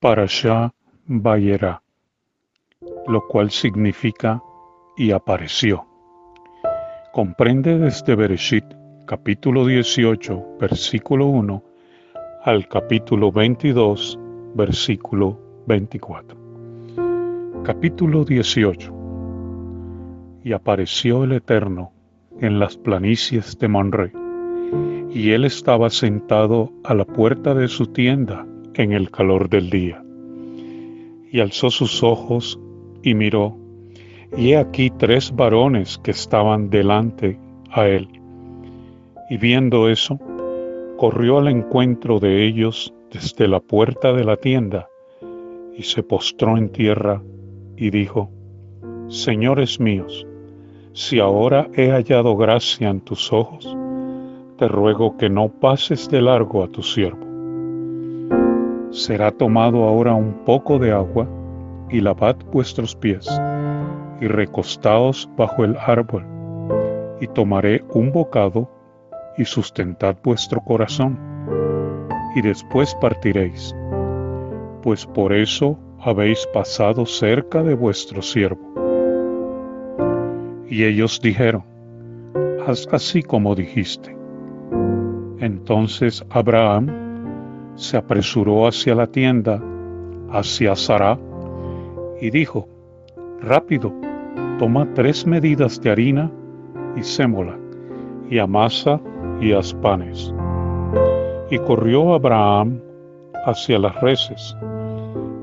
Parashá Bayera, lo cual significa y apareció. Comprende desde Bereshit, capítulo 18, versículo 1, al capítulo 22, versículo 24. Capítulo 18. Y apareció el Eterno en las planicies de Monre, y él estaba sentado a la puerta de su tienda en el calor del día. Y alzó sus ojos y miró, y he aquí tres varones que estaban delante a él. Y viendo eso, corrió al encuentro de ellos desde la puerta de la tienda, y se postró en tierra y dijo, Señores míos, si ahora he hallado gracia en tus ojos, te ruego que no pases de largo a tu siervo será tomado ahora un poco de agua, y lavad vuestros pies, y recostaos bajo el árbol, y tomaré un bocado, y sustentad vuestro corazón, y después partiréis, pues por eso habéis pasado cerca de vuestro siervo. Y ellos dijeron, haz así como dijiste. Entonces Abraham se apresuró hacia la tienda, hacia Sara, y dijo, Rápido, toma tres medidas de harina y sémola, y amasa y haz panes. Y corrió Abraham hacia las reses,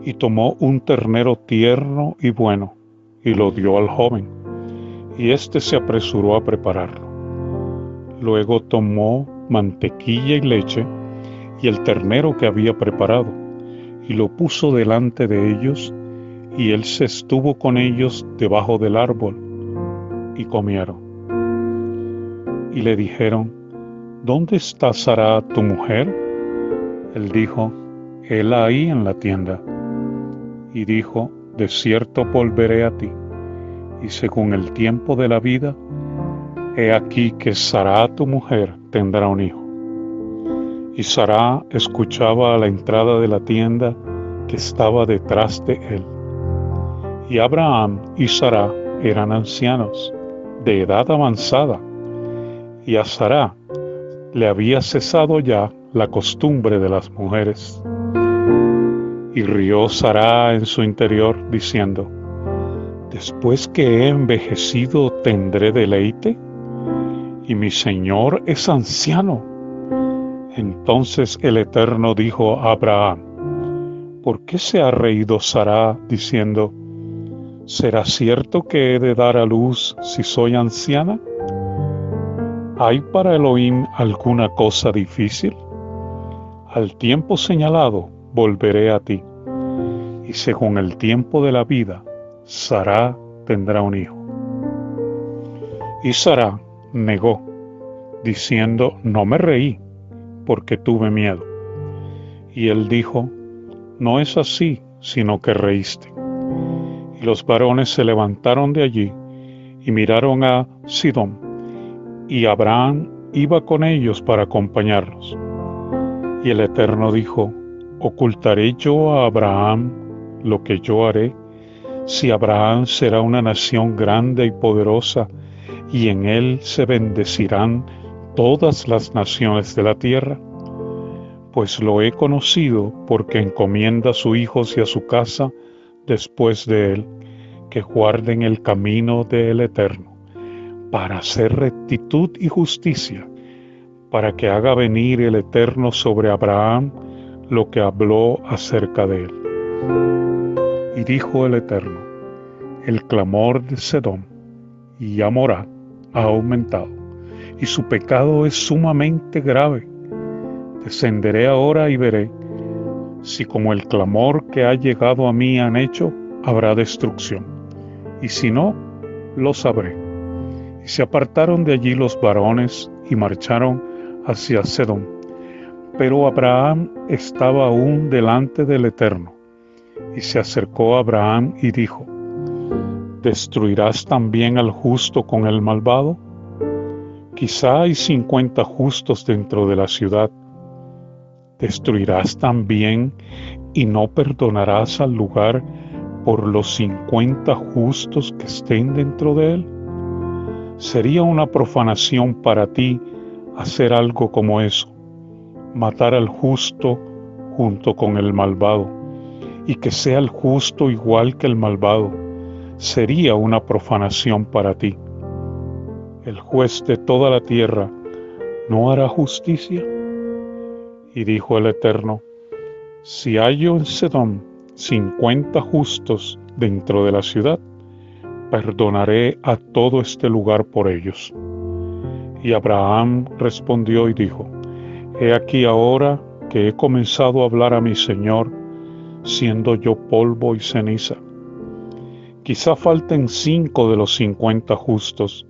y tomó un ternero tierno y bueno, y lo dio al joven, y éste se apresuró a prepararlo. Luego tomó mantequilla y leche, y el ternero que había preparado, y lo puso delante de ellos, y él se estuvo con ellos debajo del árbol, y comieron. Y le dijeron, ¿Dónde está Sara tu mujer? Él dijo, Él ahí en la tienda. Y dijo, De cierto volveré a ti, y según el tiempo de la vida, he aquí que Sara tu mujer tendrá un hijo. Y Sara escuchaba a la entrada de la tienda que estaba detrás de él. Y Abraham y Sara eran ancianos, de edad avanzada, y a Sara le había cesado ya la costumbre de las mujeres. Y rió Sara en su interior, diciendo, Después que he envejecido tendré deleite, y mi Señor es anciano entonces el Eterno dijo a Abraham, ¿por qué se ha reído Sara diciendo, ¿será cierto que he de dar a luz si soy anciana? ¿Hay para Elohim alguna cosa difícil? Al tiempo señalado volveré a ti, y según el tiempo de la vida, Sara tendrá un hijo. Y Sara negó, diciendo, no me reí porque tuve miedo. Y él dijo, no es así, sino que reíste. Y los varones se levantaron de allí y miraron a Sidón, y Abraham iba con ellos para acompañarlos. Y el Eterno dijo, ¿ocultaré yo a Abraham lo que yo haré? Si Abraham será una nación grande y poderosa, y en él se bendecirán todas las naciones de la tierra, pues lo he conocido porque encomienda a sus hijos y a su casa después de él, que guarden el camino del Eterno, para hacer rectitud y justicia, para que haga venir el Eterno sobre Abraham lo que habló acerca de él. Y dijo el Eterno, el clamor de Sedón y Amorá ha aumentado y su pecado es sumamente grave. Descenderé ahora y veré si como el clamor que ha llegado a mí han hecho, habrá destrucción. Y si no, lo sabré. Y se apartaron de allí los varones y marcharon hacia Sedón. Pero Abraham estaba aún delante del Eterno. Y se acercó a Abraham y dijo, ¿Destruirás también al justo con el malvado? Quizá hay cincuenta justos dentro de la ciudad, ¿destruirás también y no perdonarás al lugar por los cincuenta justos que estén dentro de él? Sería una profanación para ti hacer algo como eso, matar al justo junto con el malvado, y que sea el justo igual que el malvado, sería una profanación para ti. El juez de toda la tierra no hará justicia. Y dijo el Eterno, si hallo en Sedón cincuenta justos dentro de la ciudad, perdonaré a todo este lugar por ellos. Y Abraham respondió y dijo, He aquí ahora que he comenzado a hablar a mi Señor, siendo yo polvo y ceniza. Quizá falten cinco de los cincuenta justos.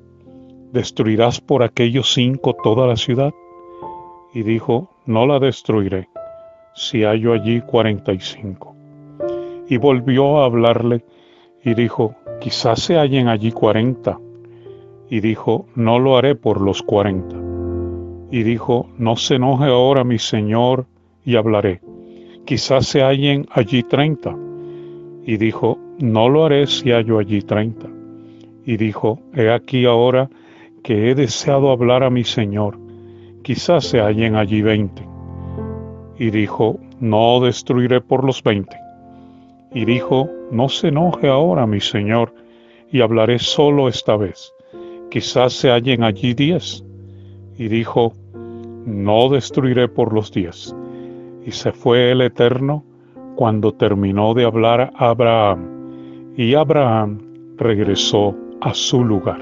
¿Destruirás por aquellos cinco toda la ciudad? Y dijo, No la destruiré, si hallo allí cuarenta y cinco. Y volvió a hablarle y dijo, quizás se hallen allí cuarenta. Y dijo, no lo haré por los cuarenta. Y dijo, no se enoje ahora mi señor, y hablaré. Quizás se hallen allí treinta. Y dijo, no lo haré si hallo allí treinta. Y dijo, he aquí ahora que he deseado hablar a mi señor, quizás se hallen allí veinte. Y dijo, no destruiré por los veinte y dijo, no se enoje ahora mi señor, y hablaré solo esta vez. Quizás se hallen allí diez. Y dijo, no destruiré por los diez. Y se fue el Eterno cuando terminó de hablar a Abraham, y Abraham regresó a su lugar.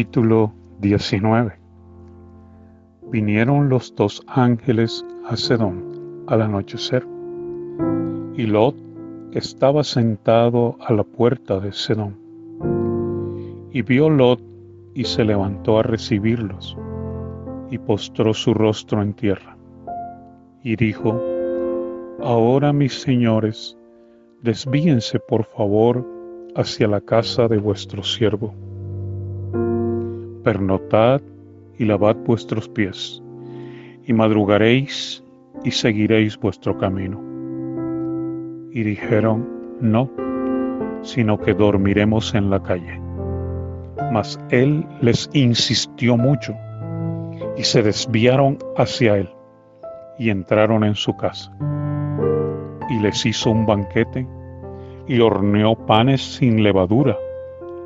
Capítulo 19 Vinieron los dos ángeles a Sedón al anochecer, y Lot estaba sentado a la puerta de Sedón. Y vio Lot y se levantó a recibirlos, y postró su rostro en tierra, y dijo, Ahora mis señores, desvíense por favor hacia la casa de vuestro siervo pernotad y lavad vuestros pies, y madrugaréis y seguiréis vuestro camino. Y dijeron, no, sino que dormiremos en la calle. Mas él les insistió mucho, y se desviaron hacia él, y entraron en su casa. Y les hizo un banquete, y horneó panes sin levadura,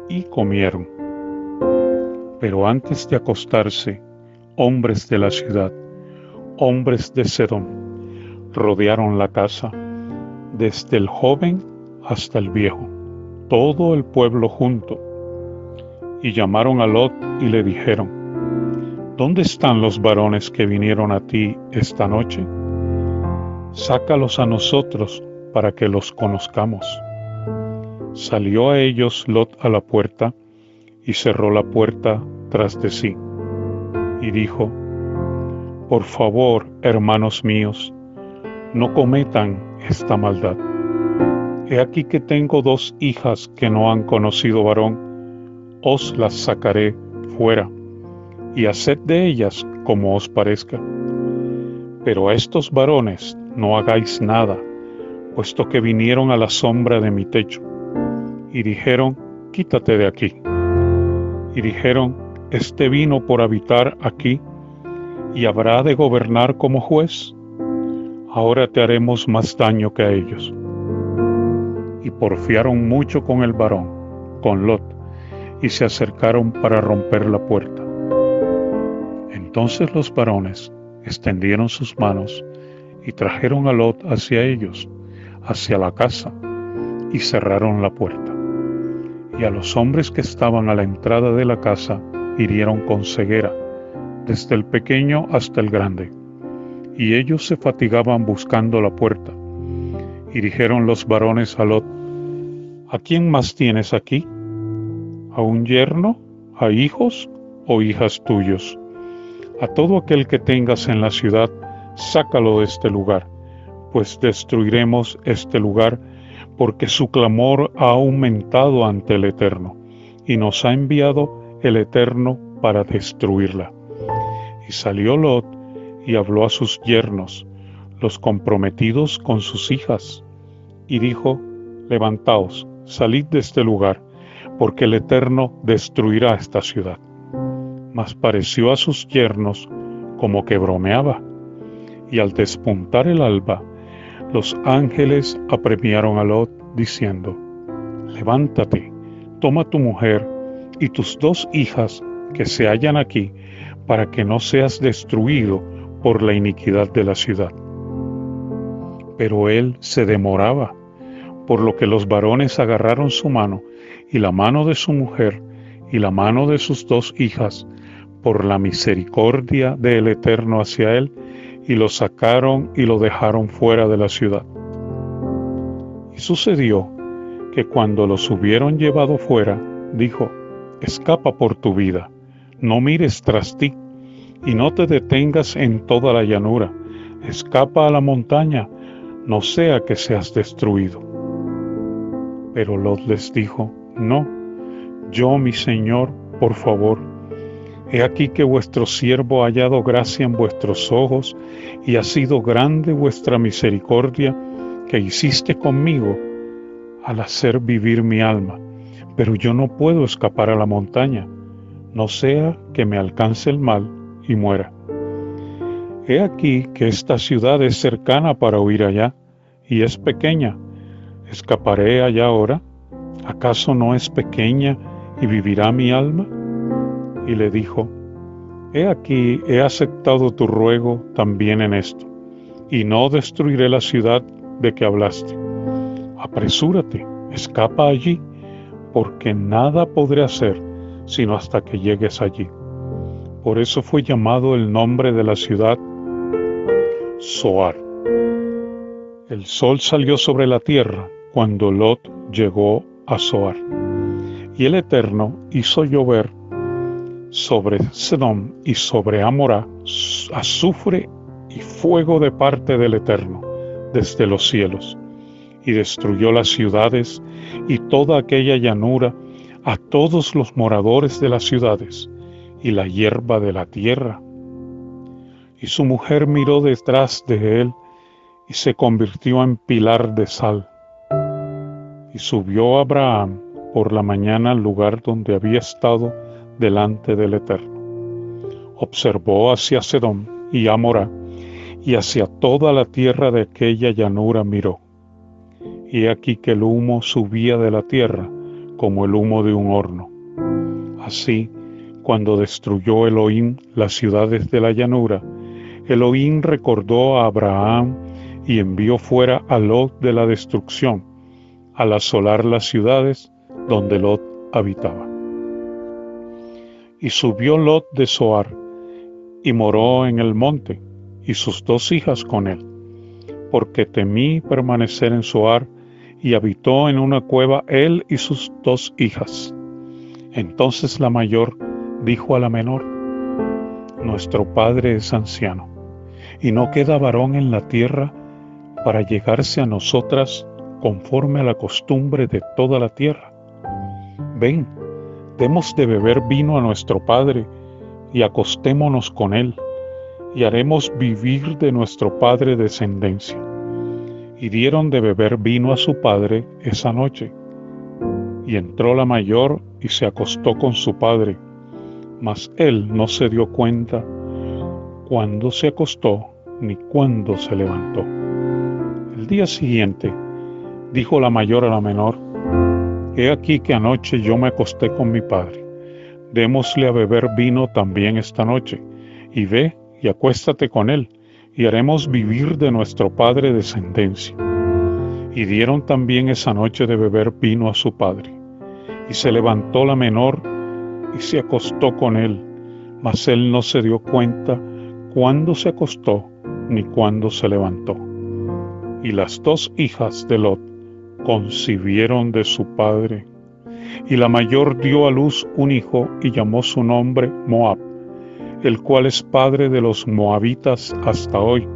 y comieron pero antes de acostarse, hombres de la ciudad, hombres de Sedón, rodearon la casa, desde el joven hasta el viejo, todo el pueblo junto, y llamaron a Lot y le dijeron, ¿Dónde están los varones que vinieron a ti esta noche? Sácalos a nosotros para que los conozcamos. Salió a ellos Lot a la puerta y cerró la puerta tras de sí, y dijo, Por favor, hermanos míos, no cometan esta maldad. He aquí que tengo dos hijas que no han conocido varón, os las sacaré fuera, y haced de ellas como os parezca. Pero a estos varones no hagáis nada, puesto que vinieron a la sombra de mi techo, y dijeron, quítate de aquí. Y dijeron, este vino por habitar aquí y habrá de gobernar como juez, ahora te haremos más daño que a ellos. Y porfiaron mucho con el varón, con Lot, y se acercaron para romper la puerta. Entonces los varones extendieron sus manos y trajeron a Lot hacia ellos, hacia la casa, y cerraron la puerta. Y a los hombres que estaban a la entrada de la casa hirieron con ceguera, desde el pequeño hasta el grande, y ellos se fatigaban buscando la puerta. Y dijeron los varones a Lot, ¿a quién más tienes aquí? ¿A un yerno? ¿A hijos o hijas tuyos? a todo aquel que tengas en la ciudad, sácalo de este lugar, pues destruiremos este lugar, porque su clamor ha aumentado ante el Eterno, y nos ha enviado el Eterno para destruirla. Y salió Lot y habló a sus yernos, los comprometidos con sus hijas, y dijo, Levantaos, salid de este lugar, porque el Eterno destruirá esta ciudad. Mas pareció a sus yernos como que bromeaba, y al despuntar el alba, los ángeles apremiaron a Lot, diciendo, Levántate, toma tu mujer y tus dos hijas que se hallan aquí, para que no seas destruido por la iniquidad de la ciudad. Pero él se demoraba, por lo que los varones agarraron su mano y la mano de su mujer y la mano de sus dos hijas, por la misericordia del Eterno hacia él, y lo sacaron y lo dejaron fuera de la ciudad. Y sucedió que cuando los hubieron llevado fuera, dijo, escapa por tu vida, no mires tras ti, y no te detengas en toda la llanura, escapa a la montaña, no sea que seas destruido. Pero Lot les dijo, no, yo mi Señor, por favor, he aquí que vuestro siervo ha hallado gracia en vuestros ojos, y ha sido grande vuestra misericordia que hiciste conmigo al hacer vivir mi alma, pero yo no puedo escapar a la montaña, no sea que me alcance el mal y muera. He aquí que esta ciudad es cercana para huir allá, y es pequeña. ¿Escaparé allá ahora? ¿Acaso no es pequeña y vivirá mi alma? Y le dijo, He aquí, he aceptado tu ruego también en esto, y no destruiré la ciudad de que hablaste. Apresúrate, escapa allí, porque nada podré hacer sino hasta que llegues allí. Por eso fue llamado el nombre de la ciudad Soar. El sol salió sobre la tierra cuando Lot llegó a Soar. Y el Eterno hizo llover sobre Sedom y sobre Amorá azufre y fuego de parte del Eterno desde los cielos, y destruyó las ciudades y toda aquella llanura a todos los moradores de las ciudades y la hierba de la tierra. Y su mujer miró detrás de él y se convirtió en pilar de sal. Y subió Abraham por la mañana al lugar donde había estado delante del Eterno. Observó hacia Sedom y Amorá y hacia toda la tierra de aquella llanura miró. Y aquí que el humo subía de la tierra como el humo de un horno. Así, cuando destruyó Elohim las ciudades de la llanura, Elohim recordó a Abraham y envió fuera a Lot de la destrucción, al asolar las ciudades donde Lot habitaba. Y subió Lot de Soar y moró en el monte, y sus dos hijas con él, porque temí permanecer en Soar, y habitó en una cueva él y sus dos hijas. Entonces la mayor dijo a la menor, Nuestro padre es anciano, y no queda varón en la tierra para llegarse a nosotras conforme a la costumbre de toda la tierra. Ven, demos de beber vino a nuestro Padre y acostémonos con él, y haremos vivir de nuestro Padre descendencia. Y dieron de beber vino a su padre esa noche. Y entró la mayor y se acostó con su padre, mas él no se dio cuenta cuándo se acostó ni cuándo se levantó. El día siguiente dijo la mayor a la menor, He aquí que anoche yo me acosté con mi padre. Démosle a beber vino también esta noche, y ve y acuéstate con él, y haremos vivir de nuestro padre descendencia. Y dieron también esa noche de beber vino a su padre. Y se levantó la menor y se acostó con él, mas él no se dio cuenta cuándo se acostó ni cuándo se levantó y las dos hijas de Lot concibieron de su padre. Y la mayor dio a luz un hijo y llamó su nombre Moab. el cual es padre de los moabitas hasta hoy.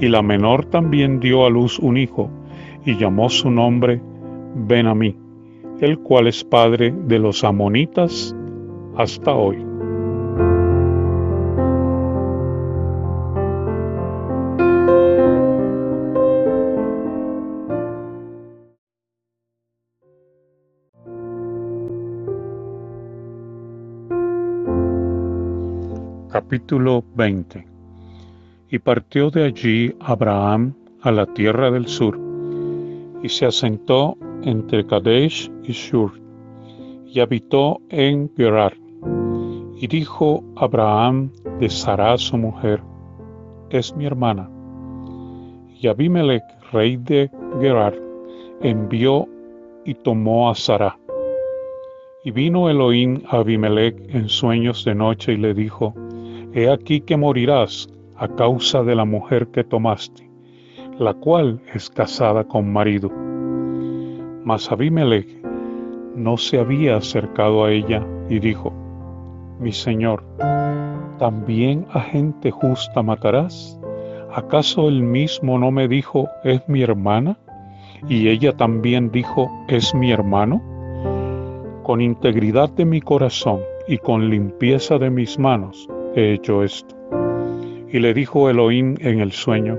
Y la menor también dio a luz un hijo, y llamó su nombre Ben-Amí, el cual es padre de los amonitas hasta hoy. Capítulo 20 Y partió de allí Abraham a la tierra del sur, y se asentó entre Kadesh y Shur, y habitó en Gerar. Y dijo Abraham de Sará su mujer, es mi hermana. Y Abimelech, rey de Gerar, envió y tomó a Sará. Y vino Elohim a Abimelech en sueños de noche y le dijo, He aquí que morirás a causa de la mujer que tomaste, la cual es casada con marido. Mas Abimelech no se había acercado a ella y dijo, Mi señor, ¿también a gente justa matarás? ¿Acaso él mismo no me dijo, es mi hermana? Y ella también dijo, es mi hermano. Con integridad de mi corazón y con limpieza de mis manos, he hecho esto. Y le dijo Elohim en el sueño,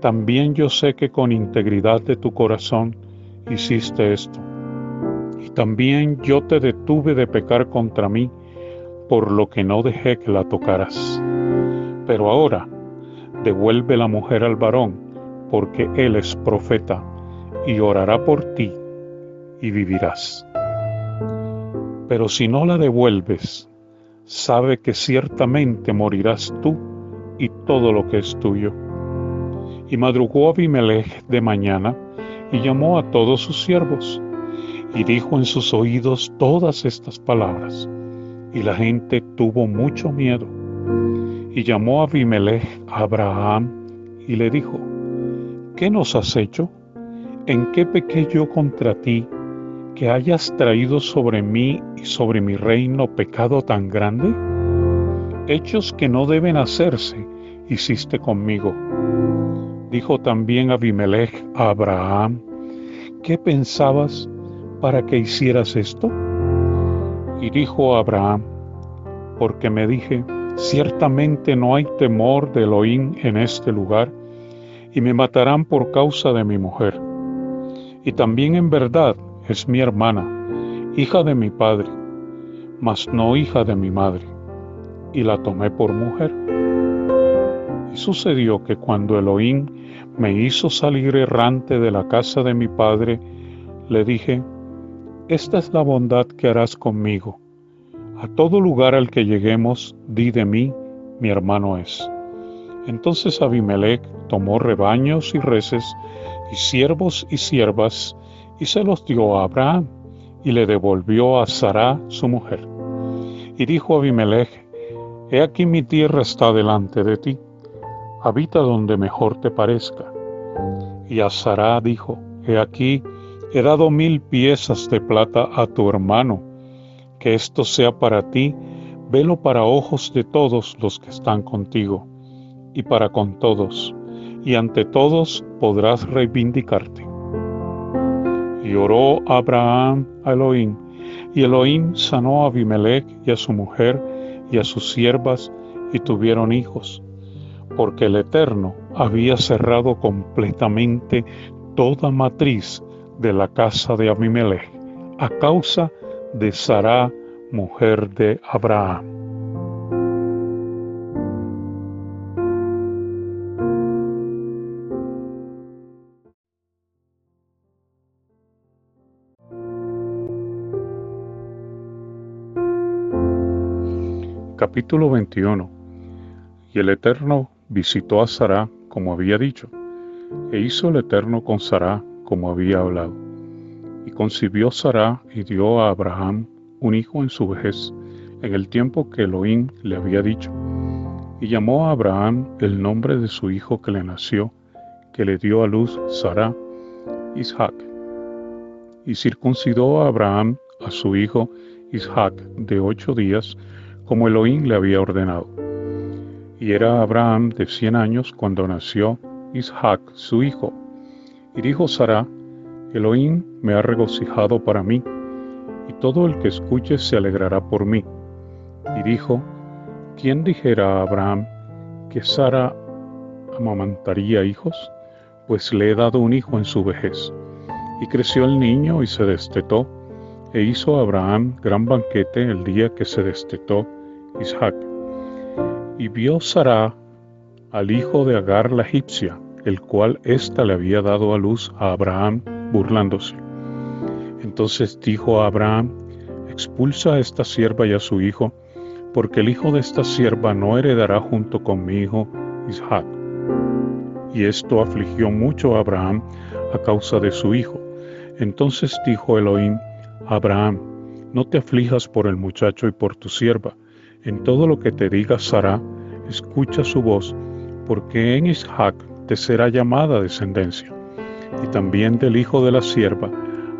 también yo sé que con integridad de tu corazón hiciste esto. Y también yo te detuve de pecar contra mí, por lo que no dejé que la tocaras. Pero ahora, devuelve la mujer al varón, porque él es profeta, y orará por ti, y vivirás. Pero si no la devuelves, sabe que ciertamente morirás tú y todo lo que es tuyo. Y madrugó Abimelech de mañana y llamó a todos sus siervos y dijo en sus oídos todas estas palabras. Y la gente tuvo mucho miedo. Y llamó Abimelech a Abraham y le dijo, ¿qué nos has hecho? ¿En qué pequé yo contra ti que hayas traído sobre mí y sobre mi reino pecado tan grande? Hechos que no deben hacerse hiciste conmigo. Dijo también Abimelech a Abraham, ¿qué pensabas para que hicieras esto? Y dijo Abraham, porque me dije, ciertamente no hay temor de Elohim en este lugar, y me matarán por causa de mi mujer. Y también en verdad es mi hermana, hija de mi padre, mas no hija de mi madre, y la tomé por mujer. Y sucedió que cuando Elohim me hizo salir errante de la casa de mi padre, le dije, esta es la bondad que harás conmigo. A todo lugar al que lleguemos, di de mí, mi hermano es. Entonces Abimelech tomó rebaños y reses, y siervos y siervas, y se los dio a Abraham y le devolvió a Sará su mujer. Y dijo Abimelech, He aquí mi tierra está delante de ti, habita donde mejor te parezca. Y a Sará dijo, He aquí, he dado mil piezas de plata a tu hermano, que esto sea para ti, velo para ojos de todos los que están contigo, y para con todos, y ante todos podrás reivindicarte. Y oró Abraham a Elohim, y Elohim sanó a Abimelech y a su mujer y a sus siervas, y tuvieron hijos, porque el Eterno había cerrado completamente toda matriz de la casa de Abimelech, a causa de Sará, mujer de Abraham. Capítulo 21 Y el Eterno visitó a Sará como había dicho, e hizo el Eterno con Sará como había hablado. Y concibió Sará y dio a Abraham un hijo en su vejez, en el tiempo que Elohim le había dicho. Y llamó a Abraham el nombre de su hijo que le nació, que le dio a luz Sará, Isaac. Y circuncidó a Abraham a su hijo Isaac de ocho días, como Elohim le había ordenado. Y era Abraham de cien años cuando nació Isaac, su hijo. Y dijo Sara, Elohim me ha regocijado para mí, y todo el que escuche se alegrará por mí. Y dijo, ¿quién dijera a Abraham que Sara amamantaría hijos? Pues le he dado un hijo en su vejez. Y creció el niño y se destetó, e hizo Abraham gran banquete el día que se destetó Isaac. Y vio Sara al hijo de Agar la egipcia, el cual ésta le había dado a luz a Abraham, burlándose. Entonces dijo a Abraham, expulsa a esta sierva y a su hijo, porque el hijo de esta sierva no heredará junto con mi hijo Isaac. Y esto afligió mucho a Abraham a causa de su hijo. Entonces dijo Elohim, Abraham, no te aflijas por el muchacho y por tu sierva. En todo lo que te diga Sara, escucha su voz, porque en Isaac te será llamada descendencia. Y también del hijo de la sierva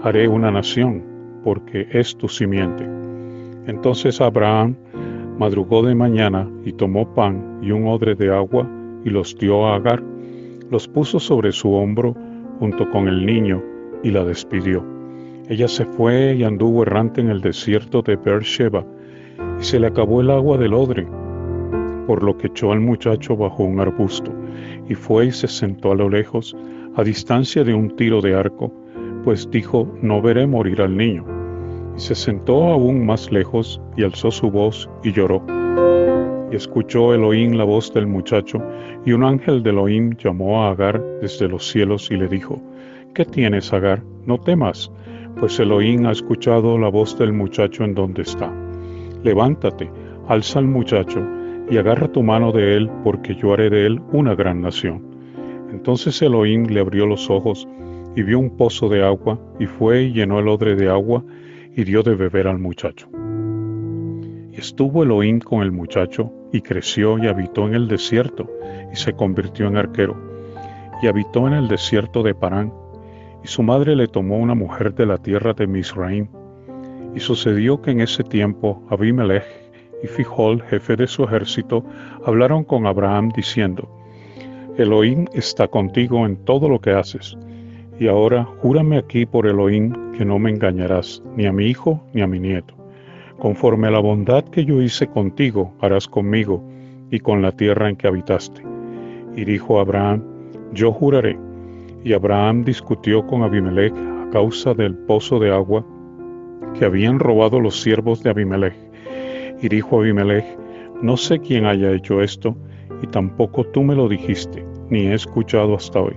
haré una nación, porque es tu simiente. Entonces Abraham madrugó de mañana y tomó pan y un odre de agua y los dio a Agar, los puso sobre su hombro junto con el niño y la despidió. Ella se fue y anduvo errante en el desierto de Beersheba, y se le acabó el agua del odre, por lo que echó al muchacho bajo un arbusto, y fue y se sentó a lo lejos, a distancia de un tiro de arco, pues dijo, no veré morir al niño. Y se sentó aún más lejos, y alzó su voz, y lloró. Y escuchó Elohim la voz del muchacho, y un ángel de Elohim llamó a Agar desde los cielos y le dijo, ¿Qué tienes, Agar? No temas, pues Elohim ha escuchado la voz del muchacho en donde está. Levántate, alza al muchacho, y agarra tu mano de él, porque yo haré de él una gran nación. Entonces Elohim le abrió los ojos, y vio un pozo de agua, y fue y llenó el odre de agua, y dio de beber al muchacho. Y estuvo Elohim con el muchacho, y creció y habitó en el desierto, y se convirtió en arquero, y habitó en el desierto de Parán, y su madre le tomó una mujer de la tierra de Misraim. Y sucedió que en ese tiempo Abimelech y Fijol, jefe de su ejército, hablaron con Abraham diciendo, Elohim está contigo en todo lo que haces, y ahora júrame aquí por Elohim que no me engañarás, ni a mi hijo ni a mi nieto. Conforme a la bondad que yo hice contigo, harás conmigo y con la tierra en que habitaste. Y dijo Abraham, yo juraré y Abraham discutió con Abimelech a causa del pozo de agua que habían robado los siervos de Abimelech. Y dijo Abimelech, no sé quién haya hecho esto, y tampoco tú me lo dijiste, ni he escuchado hasta hoy.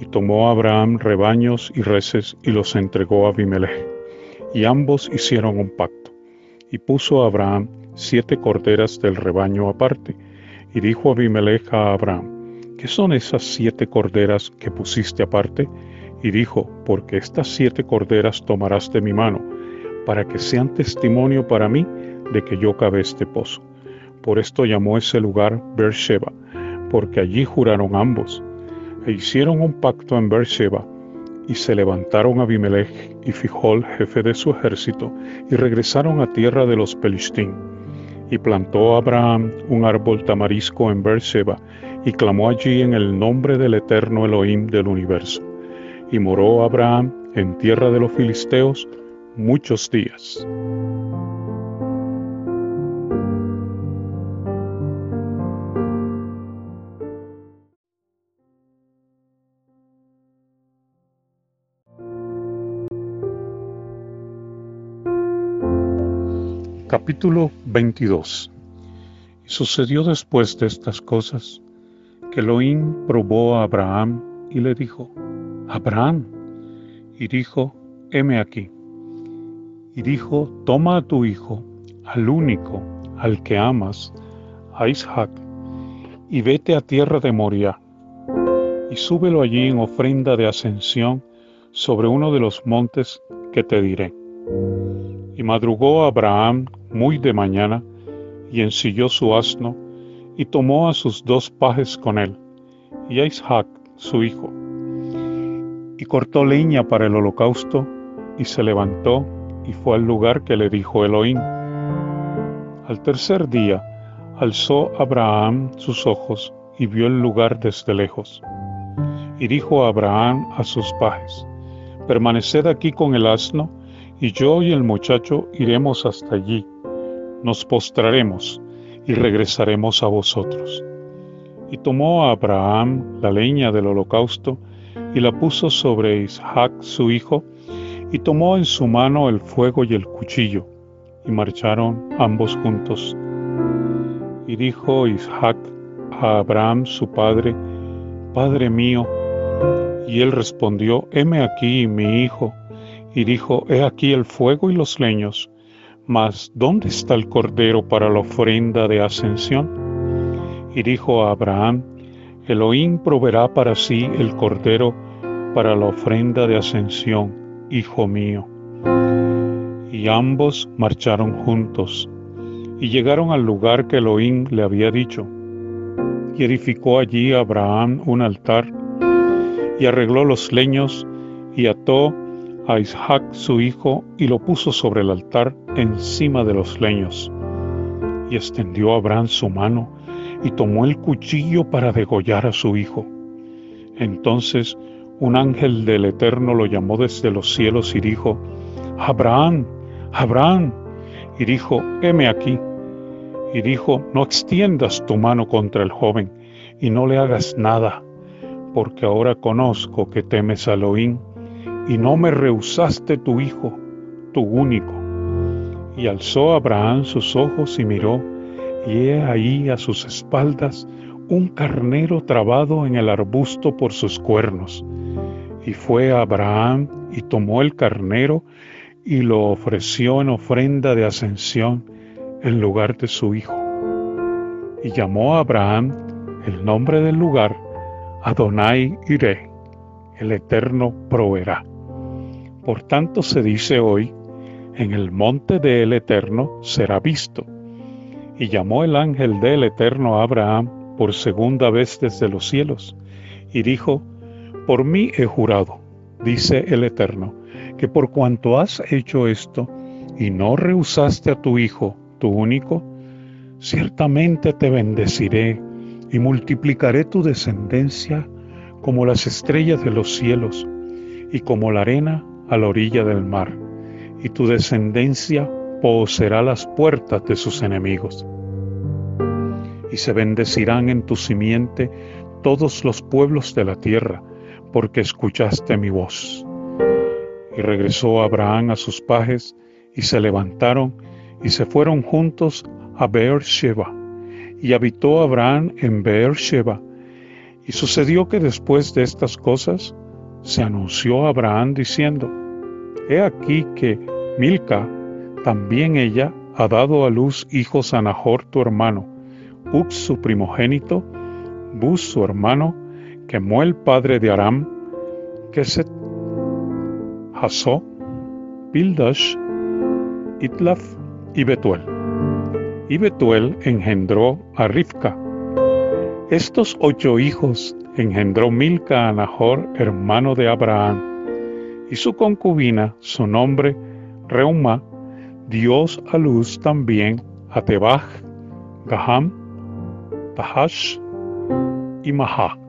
Y tomó Abraham rebaños y reces y los entregó a Abimelech. Y ambos hicieron un pacto. Y puso Abraham siete corderas del rebaño aparte. Y dijo Abimelech a Abraham, ¿qué son esas siete corderas que pusiste aparte? Y dijo, porque estas siete corderas tomarás de mi mano, para que sean testimonio para mí de que yo cavé este pozo. Por esto llamó ese lugar Beersheba, porque allí juraron ambos. E hicieron un pacto en Beersheba, y se levantaron Abimelech y Fijol, jefe de su ejército, y regresaron a tierra de los Pelistín. Y plantó Abraham un árbol tamarisco en Beersheba, y clamó allí en el nombre del eterno Elohim del universo. Y moró Abraham en tierra de los filisteos muchos días. Capítulo 22 Y sucedió después de estas cosas que Elohim probó a Abraham y le dijo, Abraham, y dijo, heme aquí. Y dijo, toma a tu hijo, al único, al que amas, a Isaac, y vete a tierra de Moria, y súbelo allí en ofrenda de ascensión sobre uno de los montes que te diré. Y madrugó Abraham muy de mañana, y ensilló su asno, y tomó a sus dos pajes con él, y a Isaac, su hijo, y cortó leña para el holocausto, y se levantó y fue al lugar que le dijo Elohim. Al tercer día, Alzó Abraham sus ojos y vio el lugar desde lejos. Y dijo Abraham a sus pajes, Permaneced aquí con el asno, y yo y el muchacho iremos hasta allí. Nos postraremos y regresaremos a vosotros. Y tomó a Abraham la leña del holocausto y la puso sobre Isaac su hijo, y tomó en su mano el fuego y el cuchillo, y marcharon ambos juntos. Y dijo Isaac a Abraham su padre, Padre mío, y él respondió, Heme aquí mi hijo, y dijo, He aquí el fuego y los leños, mas ¿dónde está el cordero para la ofrenda de ascensión? Y dijo a Abraham, Elohim proveerá para sí el cordero para la ofrenda de ascensión, hijo mío. Y ambos marcharon juntos, y llegaron al lugar que Elohim le había dicho. Y edificó allí Abraham un altar, y arregló los leños, y ató a Isaac su hijo, y lo puso sobre el altar encima de los leños. Y extendió Abraham su mano, y tomó el cuchillo para degollar a su hijo. Entonces un ángel del Eterno lo llamó desde los cielos y dijo, Abraham, Abraham. Y dijo, heme aquí. Y dijo, no extiendas tu mano contra el joven y no le hagas nada, porque ahora conozco que temes a Elohim y no me rehusaste tu hijo, tu único. Y alzó Abraham sus ojos y miró, y he ahí a sus espaldas un carnero trabado en el arbusto por sus cuernos. Y fue Abraham y tomó el carnero y lo ofreció en ofrenda de ascensión en lugar de su hijo. Y llamó a Abraham el nombre del lugar Adonai Iré, el Eterno proveerá. Por tanto se dice hoy, en el monte del Eterno será visto. Y llamó el ángel del Eterno a Abraham por segunda vez desde los cielos, y dijo, Por mí he jurado, dice el Eterno, que por cuanto has hecho esto, y no rehusaste a tu Hijo, tu único, ciertamente te bendeciré y multiplicaré tu descendencia como las estrellas de los cielos y como la arena a la orilla del mar, y tu descendencia poseerá las puertas de sus enemigos. Y se bendecirán en tu simiente todos los pueblos de la tierra, porque escuchaste mi voz. Y regresó Abraham a sus pajes, y se levantaron, y se fueron juntos a Beersheba. Y habitó Abraham en Beersheba. Y sucedió que después de estas cosas, se anunció a Abraham diciendo, He aquí que Milca, también ella, ha dado a luz hijos a Nahor tu hermano, Ux su primogénito, Bus su hermano, quemó el padre de Aram, Keset, Hasó, Pildash, Itlaf y Betuel. Y Betuel engendró a Rivka. Estos ocho hijos engendró Milca a Nahor, hermano de Abraham, y su concubina, su nombre, Reuma, dio a luz también a Tebach, Gaham, Tahash y Maha.